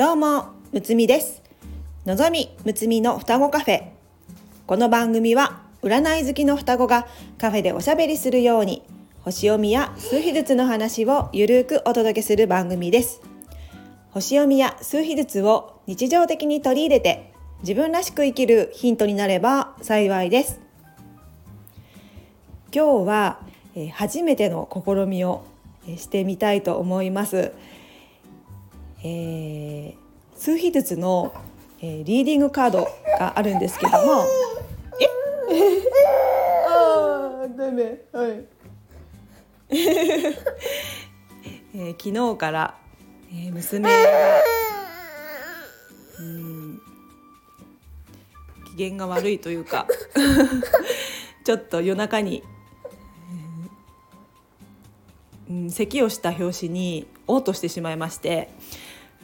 どうもむつみです。のぞみむつみの双子カフェ。この番組は占い好きの双子がカフェでおしゃべりするように星読みや数秘術の話をゆるくお届けする番組です。星読みや数秘術を日常的に取り入れて自分らしく生きるヒントになれば幸いです。今日はえ初めての試みをしてみたいと思います。えー、数秘術の、えー、リーディングカードがあるんですけども、え、あダメ。はい。えー、昨日から、えー、娘がうん機嫌が悪いというか ちょっと夜中にうん、咳をした拍子に嘔吐してしまいまして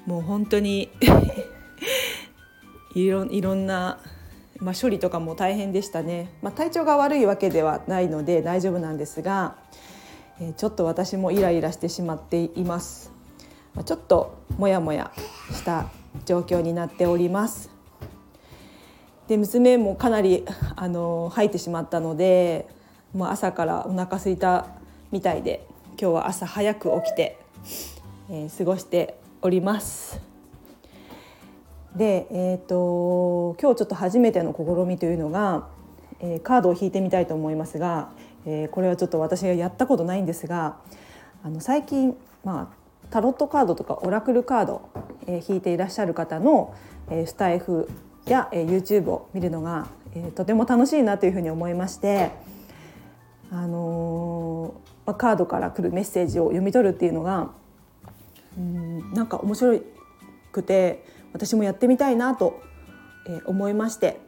もう本当に いろいろんな、まあ、処理とかも大変でしたね、まあ、体調が悪いわけではないので大丈夫なんですが、え、ちょっと私もイライラしてしまっています、まあ、ちょっとモヤモヤした状況になっております。で娘もかなりあの吐いてしまったのでもう朝からお腹空いたみたいで今日は朝早く起きて、えー、過ごしております。で、えーと、今日ちょっと初めての試みというのが、えー、カードを引いてみたいと思いますが、えー、これはちょっと私がやったことないんですがあの最近、まあ、タロットカードとかオラクルカード、えー、引いていらっしゃる方の、えー、スタイフや、えー、YouTube を見るのが、えー、とても楽しいなというふうに思いまして、あのーまあ、カードから来るメッセージを読み取るっていうのがうんなんか面白くて私もやってみたいなと、思いまして、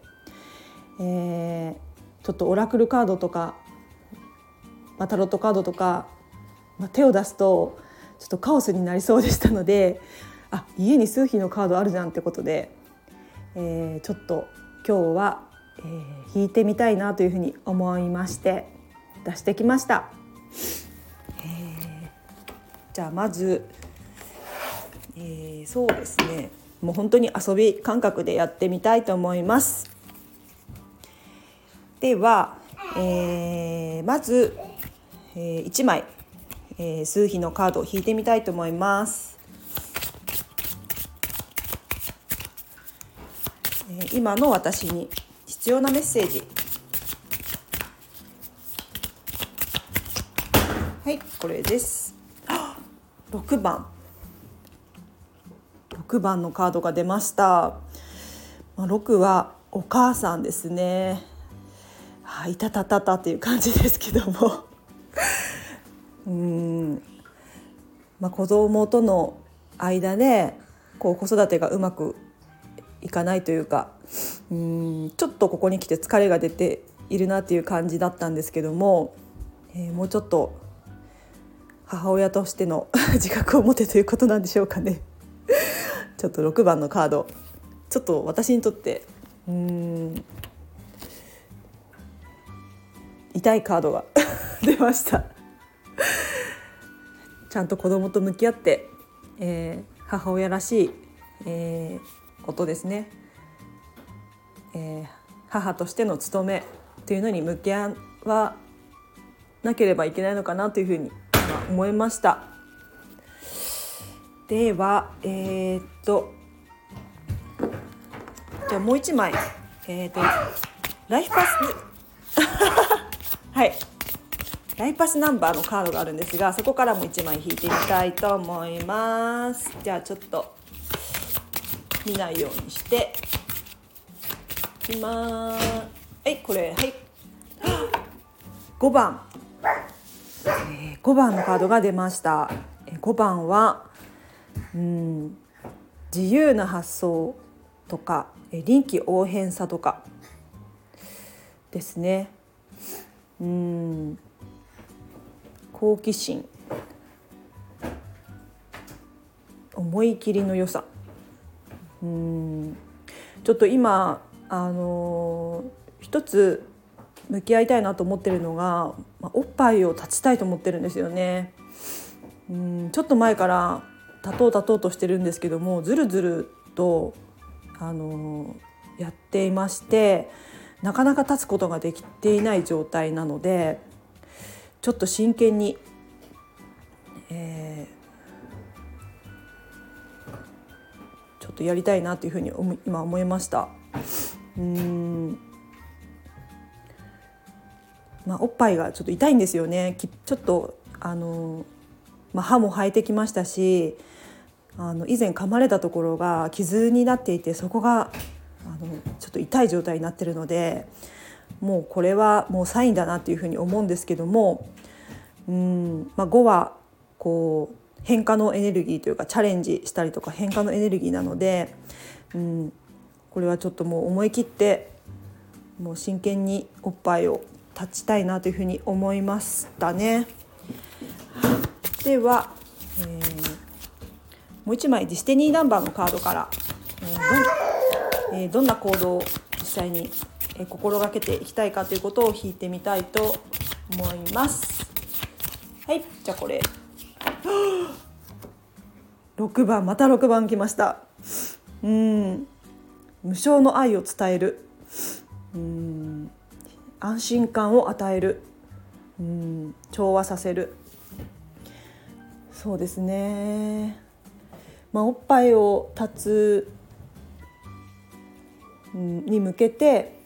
えー、ちょっとオラクルカードとか、まあ、タロットカードとか、まあ、手を出すとちょっとカオスになりそうでしたのであ家に数秘のカードあるじゃんってことで、えー、ちょっと今日は、えー、引いてみたいなというふうに思いまして出してきました。えー、じゃあまず、えー、そうですねもう本当に遊び感覚でやってみたいと思います。では、えー、まず、えー、1枚、えー、数比のカードを引いてみたいと思います。えー、今の私に必要なメッセージはいこれです6番6番のカードが出ました。6はお母さんですね。はいたたたたっていう感じですけども。うん。まあ子供との間でこう子育てがうまくいかないというかうんちょっとここに来て疲れが出ているなっていう感じだったんですけども、えー、もうちょっと母親としての 自覚を持てということなんでしょうかね。ちょっと6番のカード。ちょっと私にとってうん痛いカードが 出ました。ちゃんと子供と向き合って、えー、母親らしい、えー、ことですね、えー、母としての務めというのに向き合わなければいけないのかなというふうに思いました。ではえー、っとじゃあもう一枚。えー、っとライフパス。はい。ライパスナンバーのカードがあるんですがそこからも1枚引いてみたいと思います。じゃあちょっと見ないようにして。いきます。はいこれはい。5番えー、5番のカードが出ました。5番はうん。自由な発想とか臨機応変さとか。ですね。うん。好奇心。思い切りの良さ。うん。ちょっと今あのー、一つ向き合いたいなと思ってるのが、まあ、おっぱいを立ちたいと思ってるんですよね。うん。ちょっと前から立とう立とうとしてるんですけどもずるずるとあのやっていましてなかなか立つことができていない状態なのでちょっと真剣に、えー、ちょっとやりたいなというふうに今思いました。うんまあ、おっぱいがちょっと痛いんですよねちょっとあの、まあ、歯も生えてきましたしあの以前噛まれたところが傷になっていてそこがあのちょっと痛い状態になってるのでもうこれはもうサインだなっていうふうに思うんですけどもうん、まあ、5はこう変化のエネルギーというかチャレンジしたりとか変化のエネルギーなので、うん、これはちょっともう思い切ってもう真剣におっぱいを断ちたいなというふうに思いましたね。では、えー、もう一枚ディスティニーナンバーのカードから、えーどえー、どんな行動を実際に、えー、心がけていきたいかということを引いてみたいと思います。はいじゃあこれ。6番また6番来ました。うん。無償の愛を伝える。うん。安心感を与える。うん。調和させる。そうですね、まあ、おっぱいを立つに向けて、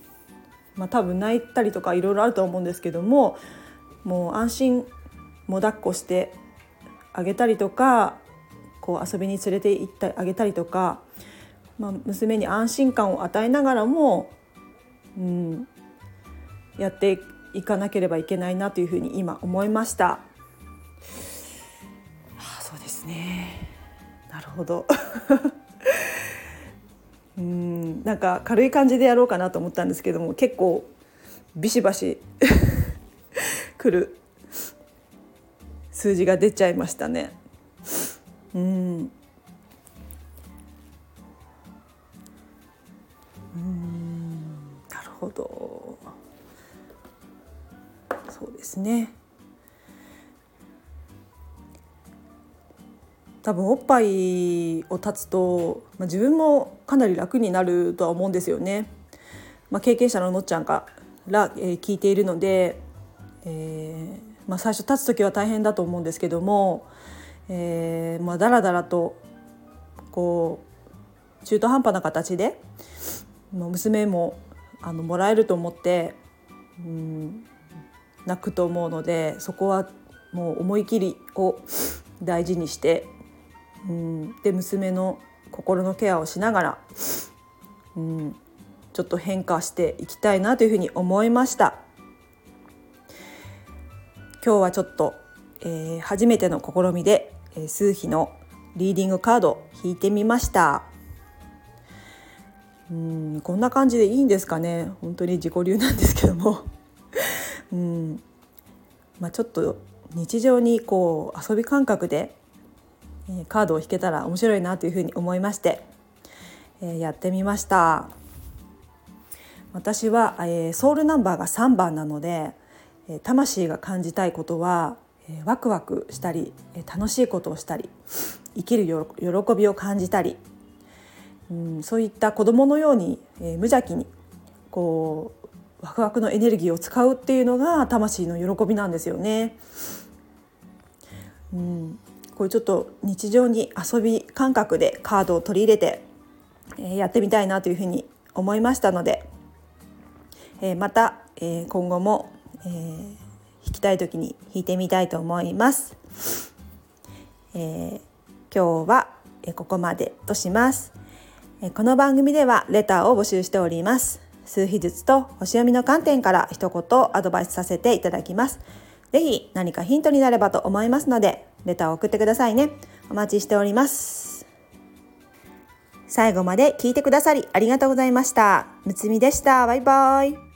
まあ、多分泣いたりとかいろいろあると思うんですけどももう安心もだっこしてあげたりとかこう遊びに連れて行ってあげたりとか、まあ、娘に安心感を与えながらも、うん、やっていかなければいけないなというふうに今思いました。はあ、そうですねなるほど。うんなんか軽い感じでやろうかなと思ったんですけども結構ビシバシ くる数字が出ちゃいましたね。うん。うんなるほど。そうですね。多分おっぱいを立つと、まあ、自分もかなり楽になるとは思うんですよね。まあ、経験者ののっちゃんから、えー、聞いているので、えーまあ、最初立つ時は大変だと思うんですけども、えーまあ、だらだらとこう中途半端な形で娘もあのもらえると思って、うん、泣くと思うのでそこはもう思い切りを大事にして、うん、で娘の心のケアをしながら、うん、ちょっと変化していきたいなというふうに思いました。今日はちょっと、えー、初めての試みで、えー、数秘のリーディングカードを引いてみました。うん。こんな感じでいいんですかね。本当に自己流なんですけども。うん。まあ、ちょっと日常にこう遊び感覚で、え、カードを引けたら面白いなというふうに思いまして、え、やってみました私は、え、ソウルナンバーが3番なので魂が感じたいことはワクワクしたり楽しいことをしたり生きる喜びを感じたり、うん、そういった子どものように無邪気にこうワクワクのエネルギーを使うっていうのが魂の喜びなんですよね。うん、こういうちょっと日常に遊び感覚でカードを取り入れて、えやってみたいなというふうに思いましたので、えまた、え今後もえー、弾きたい時に弾いてみたいと思います。えー、今日はここまでとします。この番組ではレターを募集しております。数秘術と星読みの観点から一言アドバイスさせていただきます。ぜひ何かヒントになればと思いますので、レターを送ってくださいね。お待ちしております。最後まで聞いてくださりありがとうございました。むつみでした。バイバーイ。